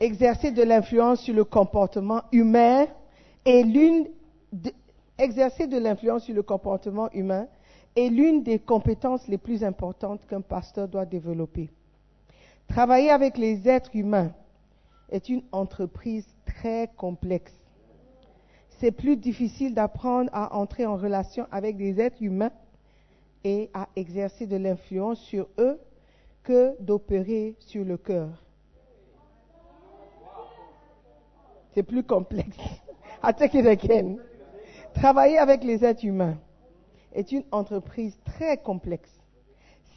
exercer de l'influence sur le comportement humain est l'une des compétences les plus importantes qu'un pasteur doit développer. Travailler avec les êtres humains est une entreprise très complexe. C'est plus difficile d'apprendre à entrer en relation avec des êtres humains et à exercer de l'influence sur eux que d'opérer sur le cœur. C'est plus complexe. I again. Travailler avec les êtres humains est une entreprise très complexe.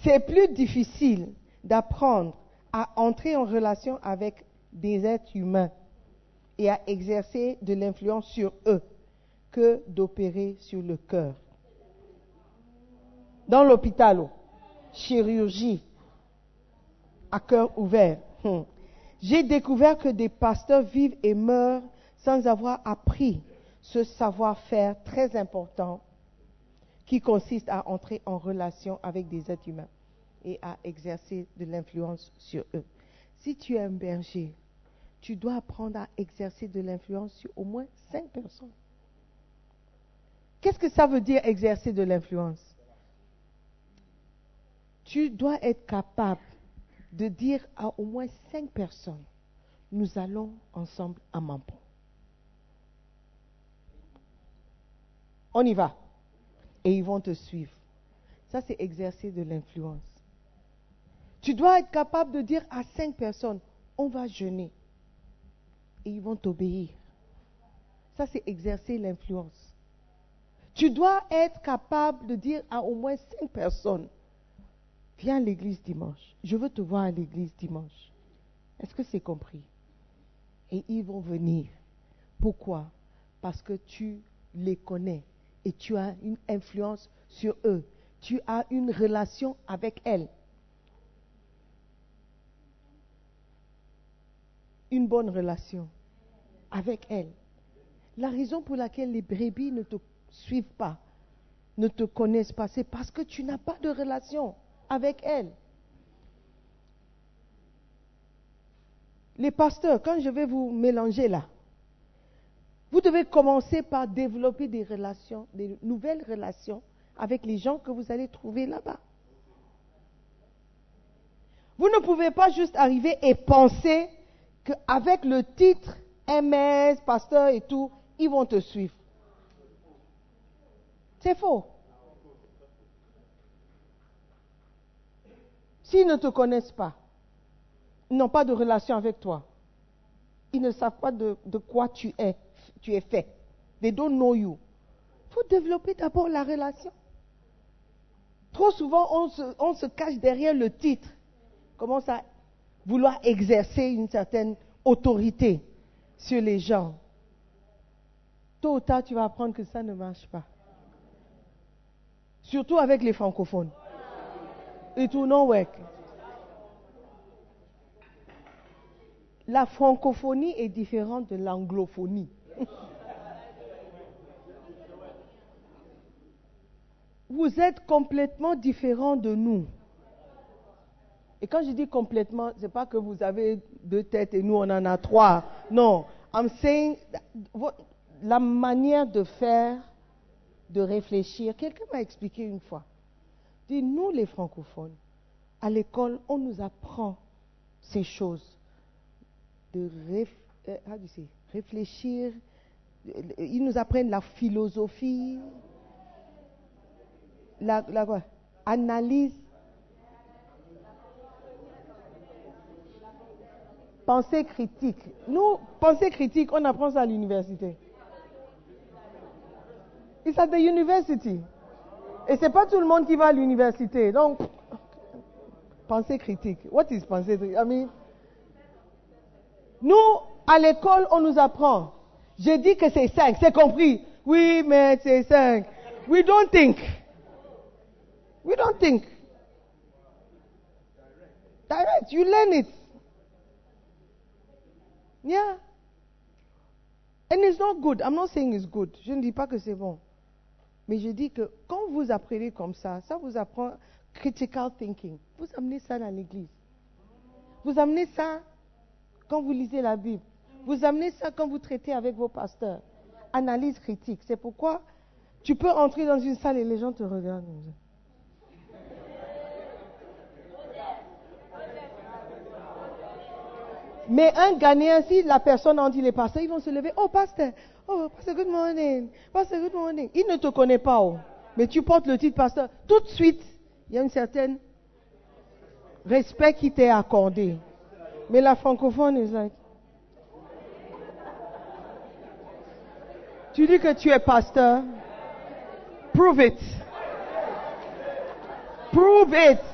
C'est plus difficile d'apprendre à entrer en relation avec des êtres humains et à exercer de l'influence sur eux que d'opérer sur le cœur. Dans l'hôpital, oh, chirurgie, à cœur ouvert, hmm, j'ai découvert que des pasteurs vivent et meurent sans avoir appris ce savoir-faire très important qui consiste à entrer en relation avec des êtres humains et à exercer de l'influence sur eux. Si tu es un berger, tu dois apprendre à exercer de l'influence sur au moins cinq personnes. Qu'est-ce que ça veut dire exercer de l'influence? Tu dois être capable de dire à au moins cinq personnes, nous allons ensemble à Mampon. On y va. Et ils vont te suivre. Ça, c'est exercer de l'influence. Tu dois être capable de dire à cinq personnes, on va jeûner. Et ils vont t'obéir. Ça, c'est exercer l'influence. Tu dois être capable de dire à au moins cinq personnes, viens à l'église dimanche. Je veux te voir à l'église dimanche. Est-ce que c'est compris? Et ils vont venir. Pourquoi? Parce que tu les connais et tu as une influence sur eux. Tu as une relation avec elles. Une bonne relation avec elles. La raison pour laquelle les brebis ne te suivent pas, ne te connaissent pas, c'est parce que tu n'as pas de relation avec elles. Les pasteurs, quand je vais vous mélanger là, vous devez commencer par développer des relations, des nouvelles relations avec les gens que vous allez trouver là-bas. Vous ne pouvez pas juste arriver et penser qu'avec le titre MS, pasteur et tout, ils vont te suivre. C'est faux. S'ils ne te connaissent pas, ils n'ont pas de relation avec toi, ils ne savent pas de, quoi tu es, tu es fait. They don't know you. Il faut développer d'abord la relation. Trop souvent, on se, on se cache derrière le titre, commence à vouloir exercer une certaine autorité sur les gens. Tôt ou tard, tu vas apprendre que ça ne marche pas. Surtout avec les francophones. It will not work. La francophonie est différente de l'anglophonie. Vous êtes complètement différents de nous. Et quand je dis complètement, ce n'est pas que vous avez deux têtes et nous on en a trois. Non. I'm saying, la manière de faire, de réfléchir. Quelqu'un m'a expliqué une fois. Nous les francophones, à l'école, on nous apprend ces choses. De euh, réfléchir. Ils nous apprennent la philosophie, la, la quoi, analyse. Pensée critique. Nous, pensée critique, on apprend ça à l'université. It's at the university. Et c'est pas tout le monde qui va à l'université. Donc, pensée critique. What is pensée critique? I mean, nous, à l'école, on nous apprend. J'ai dit que c'est 5, c'est compris. Oui, mais c'est 5. We don't think. We don't think. Direct, you learn it. Yeah. And it's not good. I'm not saying it's good. Je ne dis pas que c'est bon. Mais je dis que quand vous apprenez comme ça, ça vous apprend critical thinking. Vous amenez ça dans l'église. Vous amenez ça quand vous lisez la Bible. Vous amenez ça quand vous traitez avec vos pasteurs. Analyse critique. C'est pourquoi tu peux entrer dans une salle et les gens te regardent. Mais un Ghanéen, si la personne en dit les pasteurs, ils vont se lever. Oh, pasteur, oh, pasteur, good morning. Pasteur, good morning. Il ne te connaît pas, oh. mais tu portes le titre pasteur. Tout de suite, il y a un certain respect qui t'est accordé. Mais la francophone est like. Tu dis que tu es pasteur. Prove it. Prove it.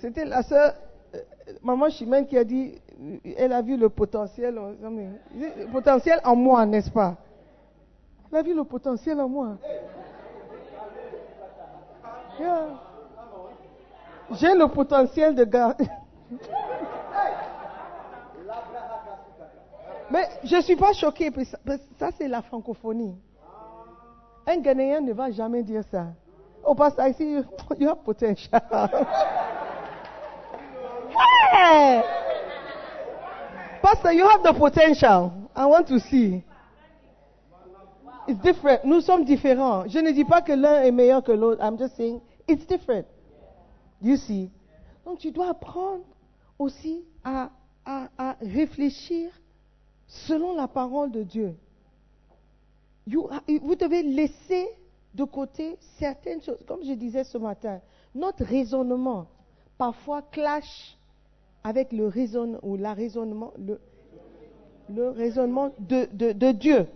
C'était la sœur, euh, maman Chimène, qui a dit, elle a vu le potentiel, potentiel en moi, n'est-ce pas? Elle a vu le potentiel en moi. J'ai le potentiel de gars. Mais je ne suis pas choquée, ça, c'est la francophonie. Un Ghanéen ne va jamais dire ça. Oh, pastor, I see you, you have potential. hey! Pastor, you have the potential. I want to see. It's different. Nous sommes différents. Je ne dis pas que l'un est meilleur que l'autre. I'm just saying it's different. You see? Donc tu dois apprendre aussi à réfléchir selon la parole de Dieu. vous devez laisser de côté certaines choses. Comme je disais ce matin, notre raisonnement parfois clash avec le raisonnement ou raisonnement, le, raisonnement de, Dieu.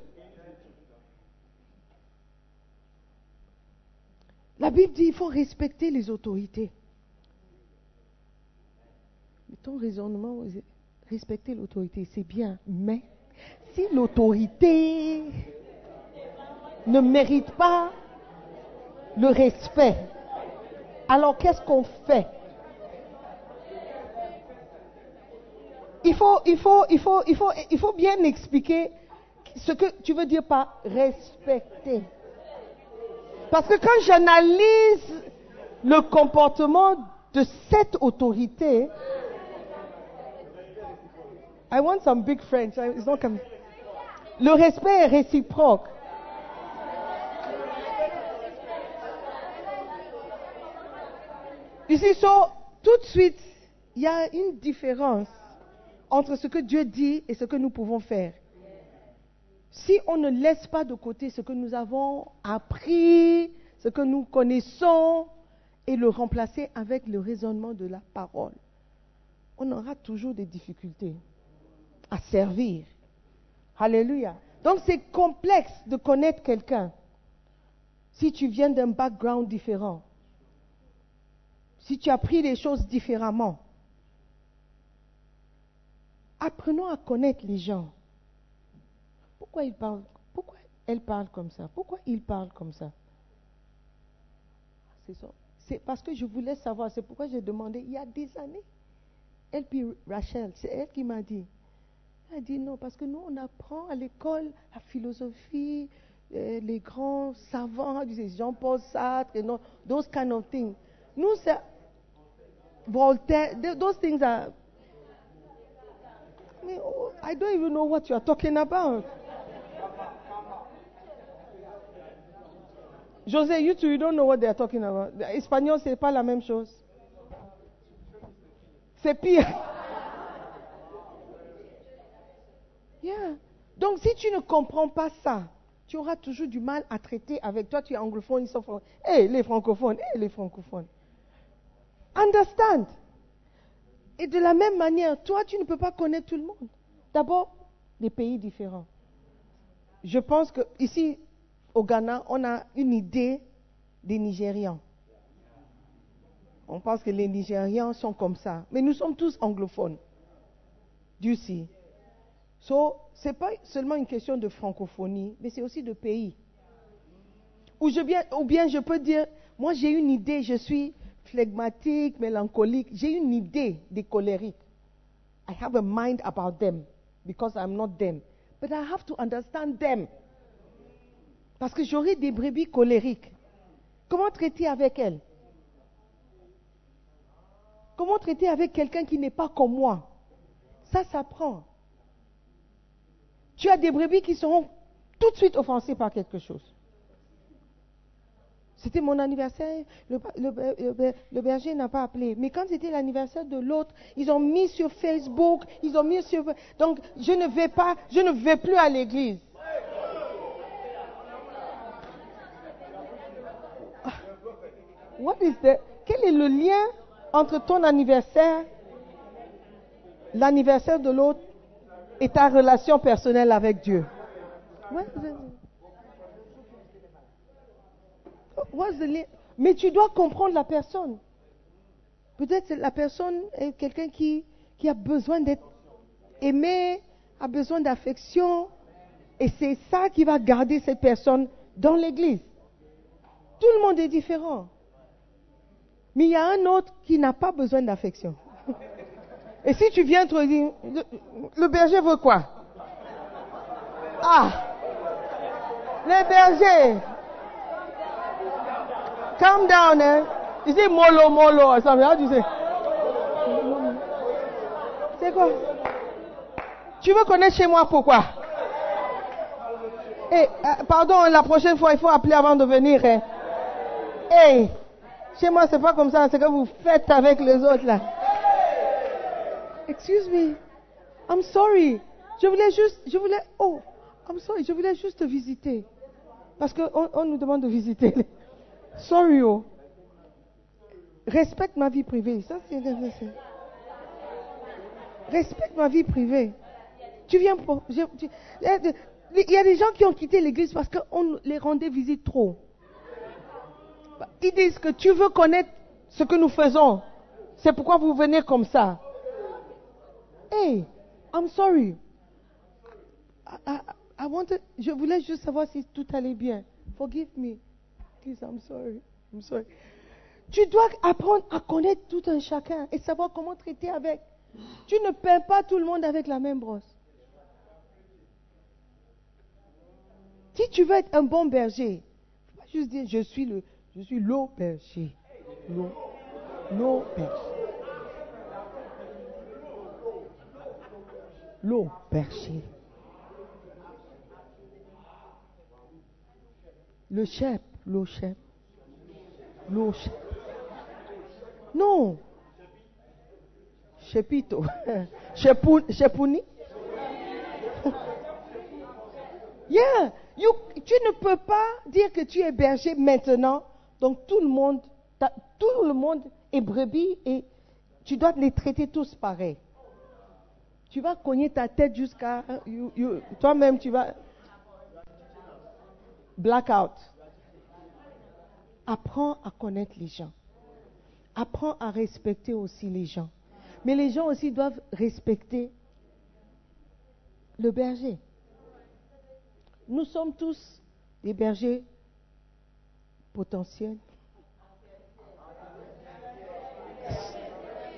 La Bible dit qu'il faut respecter les autorités. ton raisonnement, respecter l'autorité, c'est bien. Mais si l'autorité ne mérite pas le respect, alors qu'est-ce qu'on fait? Il faut, il, faut, il, faut, il, faut, il faut bien expliquer ce que tu veux dire par respecter. Parce que quand j'analyse le comportement de cette autorité, I want some big French. It's not comme... Le respect est réciproque. Ici, so, tout de suite, il y a une différence entre ce que Dieu dit et ce que nous pouvons faire. Si on ne laisse pas de côté ce que nous avons appris, ce que nous connaissons, et le remplacer avec le raisonnement de la parole, on aura toujours des difficultés à servir. Alléluia. Donc c'est complexe de connaître quelqu'un si tu viens d'un background différent, si tu as pris les choses différemment. Apprenons à connaître les gens. Pourquoi ils parlent Pourquoi elle parle comme ça? Pourquoi il parle comme ça? C'est ça. C'est parce que je voulais savoir. C'est pourquoi j'ai demandé il y a des années. Elle puis Rachel, c'est elle qui m'a dit. Elle a dit non, parce que nous, on apprend à l'école la philosophie, euh, les grands savants, Jean-Paul Sartre, et non, those kind of things. Nous, c'est Voltaire, those things are. I don't even know what you are talking about. José, you two, you don't know what they are talking about. Espagnol, c'est pas la même chose. C'est pire. Yeah. Donc, si tu ne comprends pas ça, tu auras toujours du mal à traiter avec toi. Tu es anglophone, ils sont francophones. Hé, les francophones, hé, les francophones. Understand. Et de la même manière, toi, tu ne peux pas connaître tout le monde. D'abord, des pays différents. Je pense que ici, au Ghana, on a une idée des Nigérians. On pense que les Nigérians sont comme ça. Mais nous sommes tous anglophones. Dieu sait. So, ce n'est pas seulement une question de francophonie, mais c'est aussi de pays. Ou, bien, ou bien je peux dire, moi j'ai une idée, je suis phlegmatique, mélancolique. J'ai une idée des colériques. I have a mind about them because I'm not them. But I have to understand them. Parce que j'aurai des brebis colériques. Comment traiter avec elles? Comment traiter avec quelqu'un qui n'est pas comme moi? Ça s'apprend. Tu as des brebis qui seront tout de suite offensées par quelque chose. C'était mon anniversaire, le, berger n'a pas appelé. Mais quand c'était l'anniversaire de l'autre, ils ont mis sur Facebook, ils ont mis sur... Donc, je ne vais pas, je ne vais plus à l'église. Ah. What is the, quel est le lien entre ton anniversaire, l'anniversaire de l'autre et ta relation personnelle avec Dieu? Mais tu dois comprendre la personne. Peut-être la personne est quelqu'un qui, qui a besoin d'être aimé, a besoin d'affection. Et c'est ça qui va garder cette personne dans l'église. Tout le monde est différent. Mais il y a un autre qui n'a pas besoin d'affection. Et si tu viens te dire, le berger veut quoi? Ah Le berger Calm down, eh? You say molo, molo or something? How do you say? C'est quoi? Tu veux connaître chez moi pourquoi? Eh, euh, pardon, la prochaine fois, il faut appeler avant de venir. Hein. Hey, chez moi, c'est pas comme ça. C'est que vous faites avec les autres là. Excuse me. I'm sorry. Je voulais juste, je voulais, oh, I'm sorry. Je voulais juste te visiter. Parce qu'on on nous demande de visiter. Sorry, oh. Respecte ma vie privée. Ça, c'est Respecte ma vie privée. Tu viens pour. il y a des gens qui ont quitté l'église parce qu'on les rendait visite trop. Ils disent que tu veux connaître ce que nous faisons. C'est pourquoi vous venez comme ça. Hey, I'm sorry. I wanted, je voulais juste savoir si tout allait bien. Forgive me. I'm sorry. I'm sorry. Tu dois apprendre à connaître tout un chacun et savoir comment traiter avec. Tu ne peins pas tout le monde avec la même brosse. Si tu veux être un bon berger, faut pas juste dire je suis le, je suis l'eau berger. L'eau, l'eau berger. L'eau berger. Le chef L'eau chef. Non. Chepito. Chepuni. Yeah. Tu ne peux pas dire que tu es berger maintenant. Donc tout le monde, tout le monde est brebis et tu dois les traiter tous pareil. Tu vas cogner ta tête jusqu'à toi-même, tu vas blackout. Apprends à connaître les gens. Apprends à respecter aussi les gens. Mais les gens aussi doivent respecter le berger. Nous sommes tous des bergers potentiels.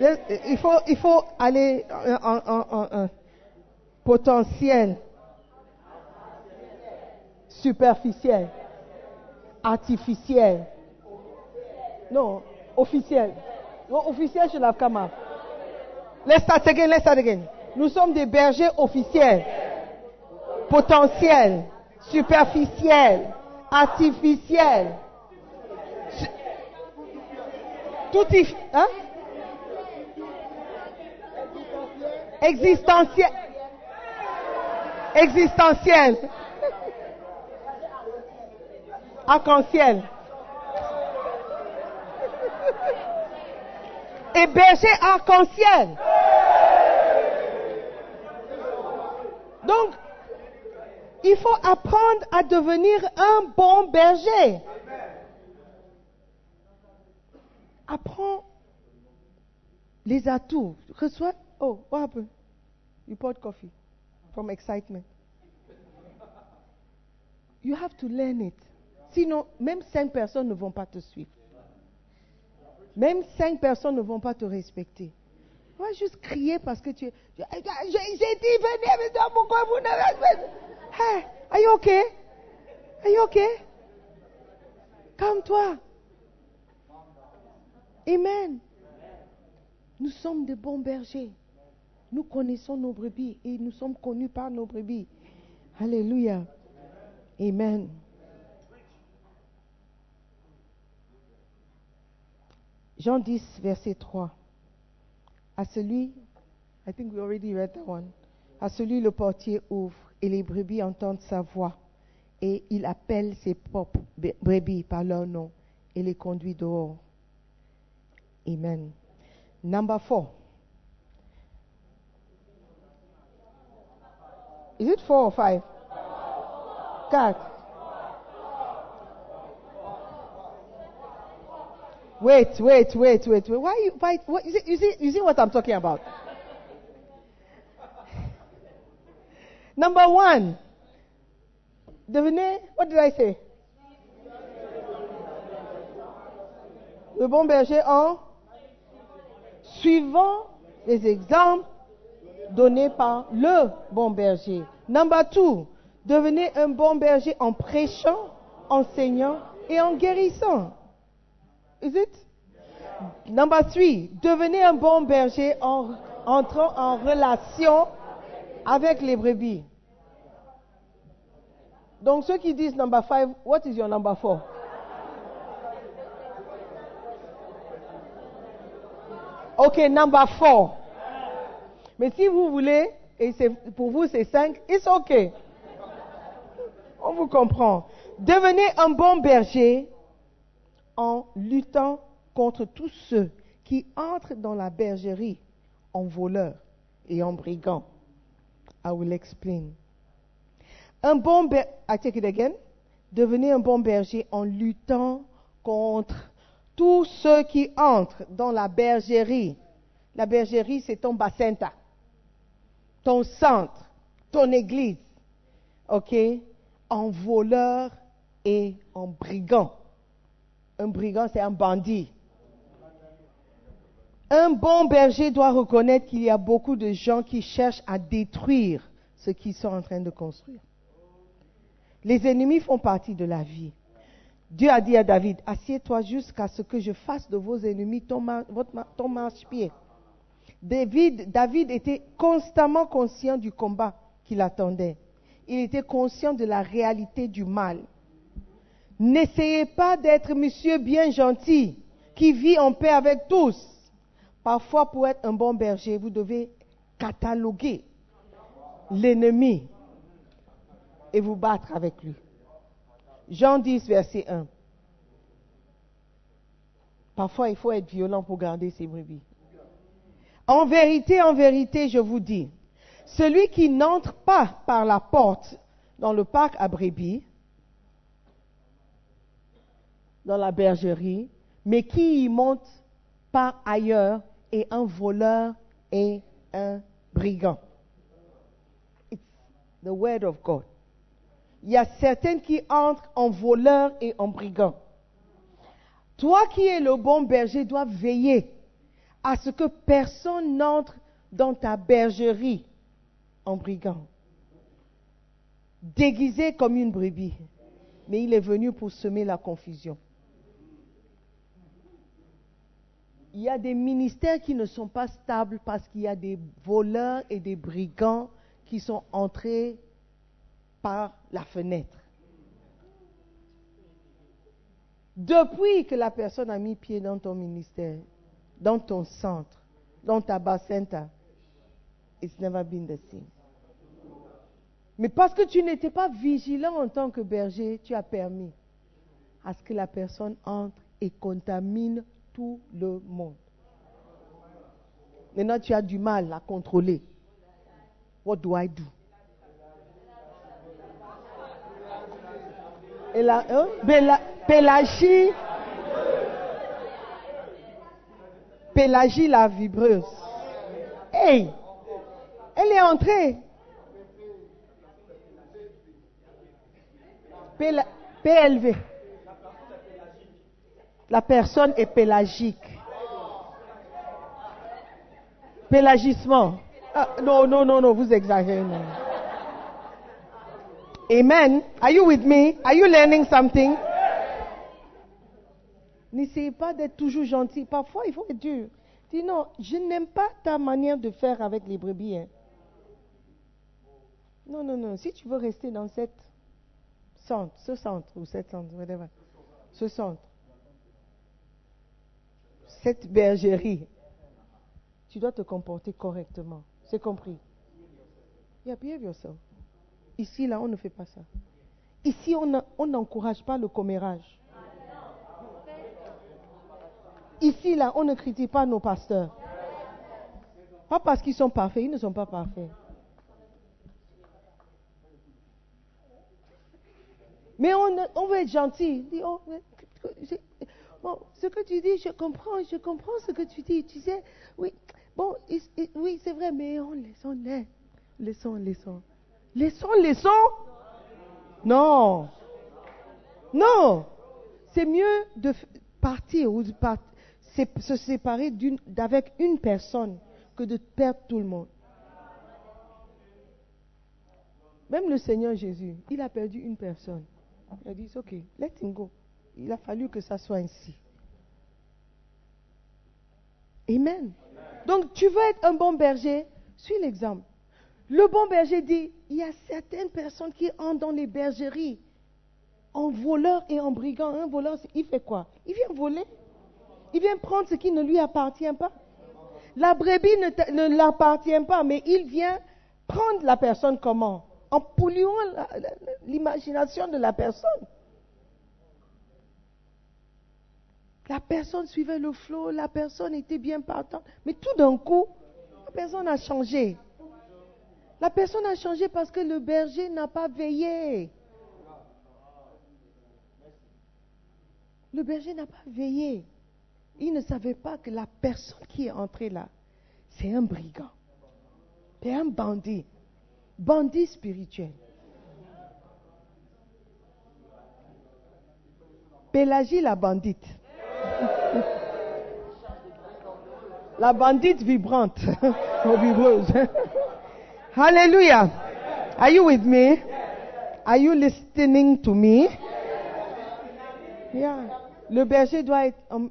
Il faut, aller en, potentiel, superficiel, artificiel. Non, officiel. Non, officiel chez l'Afkama. Let's start again, let's start again. Nous sommes des bergers officiels, potentiels, superficiels, artificiels. Tout y, hein? Existentiel. Existentiel. Arc-en-ciel. Et berger arc-en-ciel. Donc, il faut apprendre à devenir un bon berger. Apprends les atouts. Reçois. Oh, what happened? You poured coffee from excitement. You have to learn it. Sinon, même cinq personnes ne vont pas te suivre. Même cinq personnes ne vont pas te respecter. Tu vas juste crier parce que tu. J'ai dit, venez, mais pourquoi vous n'avez pas? Hey, are you okay? Are you okay? Calme-toi. Amen. Nous sommes de bons bergers. Nous connaissons nos brebis et nous sommes connus par nos brebis. Alléluia. Amen. Jean 10, verset 3. À celui, I think we already read that one. À celui le portier ouvre et les brebis entendent sa voix et il appelle ses propres brebis par leur nom et les conduit dehors. Amen. Number four. Is it four or five? Quatre. Wait, wait, wait, wait, wait. Why you fight? What, you, see, you, see, you see what I'm talking about? Number one. Devenez, what did I say? Le bon berger en suivant les exemples donnés par le bon berger. Number two, devenez un bon berger en prêchant, enseignant et en guérissant. Is it? Number three, devenez un bon berger en entrant en relation avec les brebis. Donc ceux qui disent number five, what is your number four? Ok, number four. Mais si vous voulez, et pour vous c'est cinq, it's ok. On vous comprend. Devenez un bon berger en luttant contre tous ceux qui entrent dans la bergerie en voleurs et en brigands. I will explain. Un bon berger, I take it again. Devenez un bon berger en luttant contre tous ceux qui entrent dans la bergerie. La bergerie, c'est ton bassin, ton centre, ton église. OK? En voleur et en brigand. Un brigand, c'est un bandit. Un bon berger doit reconnaître qu'il y a beaucoup de gens qui cherchent à détruire ce qu'ils sont en train de construire. Les ennemis font partie de la vie. Dieu a dit à David, assieds-toi jusqu'à ce que je fasse de vos ennemis ton, marche-pied. David, David était constamment conscient du combat qui l'attendait. Il était conscient de la réalité du mal. N'essayez pas d'être monsieur bien gentil qui vit en paix avec tous. Parfois, pour être un bon berger, vous devez cataloguer l'ennemi et vous battre avec lui. Jean 10, verset 1. Parfois, il faut être violent pour garder ses brebis. En vérité, en vérité, je vous dis, celui qui n'entre pas par la porte dans le parc à brebis, dans la bergerie, mais qui y monte par ailleurs est un voleur et un brigand. It's the word of God. Il y a certains qui entrent en voleur et en brigand. Toi qui es le bon berger dois veiller à ce que personne n'entre dans ta bergerie en brigand, déguisé comme une brebis. Mais il est venu pour semer la confusion. Il y a des ministères qui ne sont pas stables parce qu'il y a des voleurs et des brigands qui sont entrés par la fenêtre. Depuis que la personne a mis pied dans ton ministère, dans ton centre, dans ta basenta, it's never been the same. Mais parce que tu n'étais pas vigilant en tant que berger, tu as permis à ce que la personne entre et contamine tout le monde. Maintenant, tu as du mal à contrôler. What do I do? Et la, hein? Pélagie, Pélagie la vibreuse. Hey, elle est entrée. PLV. La personne est pélagique. Pélagisme. Ah, non, non, non, non, vous exagérez. Amen. Are you with me? Are you learning something? N'essayez pas d'être toujours gentil. Parfois, il faut être dur. Dis non, je n'aime pas ta manière de faire avec les brebis. Hein. Non, non, non. Si tu veux rester dans cette centre, ce centre ou cette centre, whatever, ce centre, cette bergerie, tu dois te comporter correctement. C'est compris? Ici, là, on ne fait pas ça. Ici, on n'encourage pas le commérage. Ici, là, on ne critique pas nos pasteurs. Pas parce qu'ils sont parfaits, ils ne sont pas parfaits. Mais on, veut être gentil. Oh, bon, ce que tu dis, je comprends, je comprends ce que tu dis. Tu sais, oui, bon, oui, c'est vrai, mais on laissons-les. Laissons, laissons. Laissons, laissons. Non. Non. C'est mieux de partir ou de se séparer d'avec une personne que de perdre tout le monde. Même le Seigneur Jésus, il a perdu une personne. Il a dit, ok, let him go. Il a fallu que ça soit ainsi. Amen. Donc, tu veux être un bon berger, suis l'exemple. Le bon berger dit, il y a certaines personnes qui entrent dans les bergeries en voleur et en brigand. Un voleur, il fait quoi? Il vient voler. Il vient prendre ce qui ne lui appartient pas. La brebis ne, ne l'appartient pas, mais il vient prendre la personne comment? En polluant l'imagination de la personne. La personne suivait le flot, la personne était bien partante, mais tout d'un coup, la personne a changé. La personne a changé parce que le berger n'a pas veillé. Le berger n'a pas veillé. Il ne savait pas que la personne qui est entrée là, c'est un brigand. C'est un bandit. Bandit spirituel. Pélagie la bandite. la bandite vibrante, vibreuse. Hallelujah. Are you with me? Are you listening to me? Yeah. Le berger doit être. Um,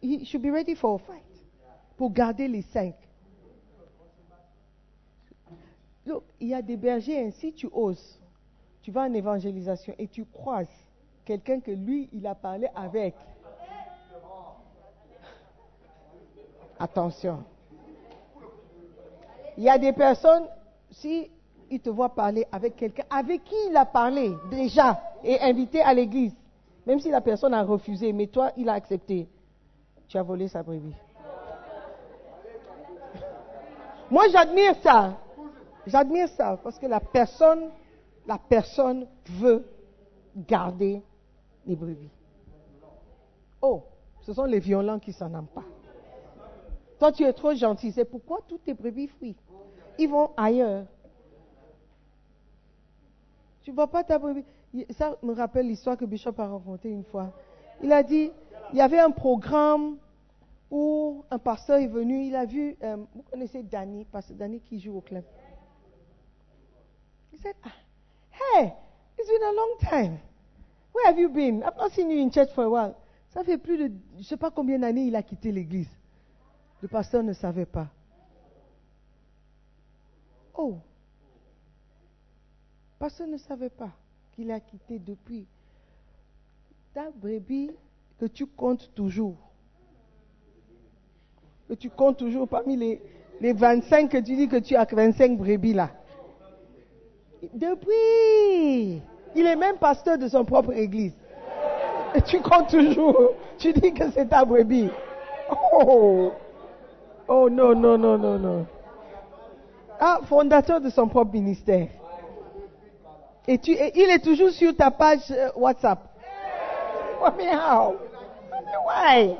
he should be ready for a fight. Pour garder les cinq. Look, il y a des bergers ainsi, tu oses. Tu vas en évangélisation et tu croises quelqu'un que lui, il a parlé avec. Attention. Il y a des personnes, si il te voit parler avec quelqu'un avec qui il a parlé déjà et invité à l'église, même si la personne a refusé, mais toi, il a accepté, tu as volé sa brebis. Moi, j'admire ça. J'admire ça parce que la personne, la personne veut garder les brebis. Oh, ce sont les violents qui s'en aiment pas. Toi, tu es trop gentil. C'est pourquoi toutes tes brebis fuient ils vont ailleurs. Tu ne vois pas ta brebis? Ça me rappelle l'histoire que Bishop a racontée une fois. Il a dit, il y avait un programme où un pasteur est venu, il a vu, euh, vous connaissez Danny, pasteur Danny qui joue au club. Il dit, ah, hey, it's been a long time. Where have you been? I've not seen you in church for a while. Ça fait plus de, je ne sais pas combien d'années il a quitté l'église. Le pasteur ne savait pas. Oh, personne ne savait pas qu'il a quitté depuis. Ta brebis que tu comptes toujours, que tu comptes toujours parmi les, les 25 que tu dis que tu as 25 brebis là. Depuis, il est même pasteur de son propre église. Et tu comptes toujours. Tu dis que c'est ta brebis. Oh, oh non, non, non, non, non. Ah, fondateur de son propre ministère. Et, tu, il est toujours sur ta page euh, WhatsApp. Mean, why?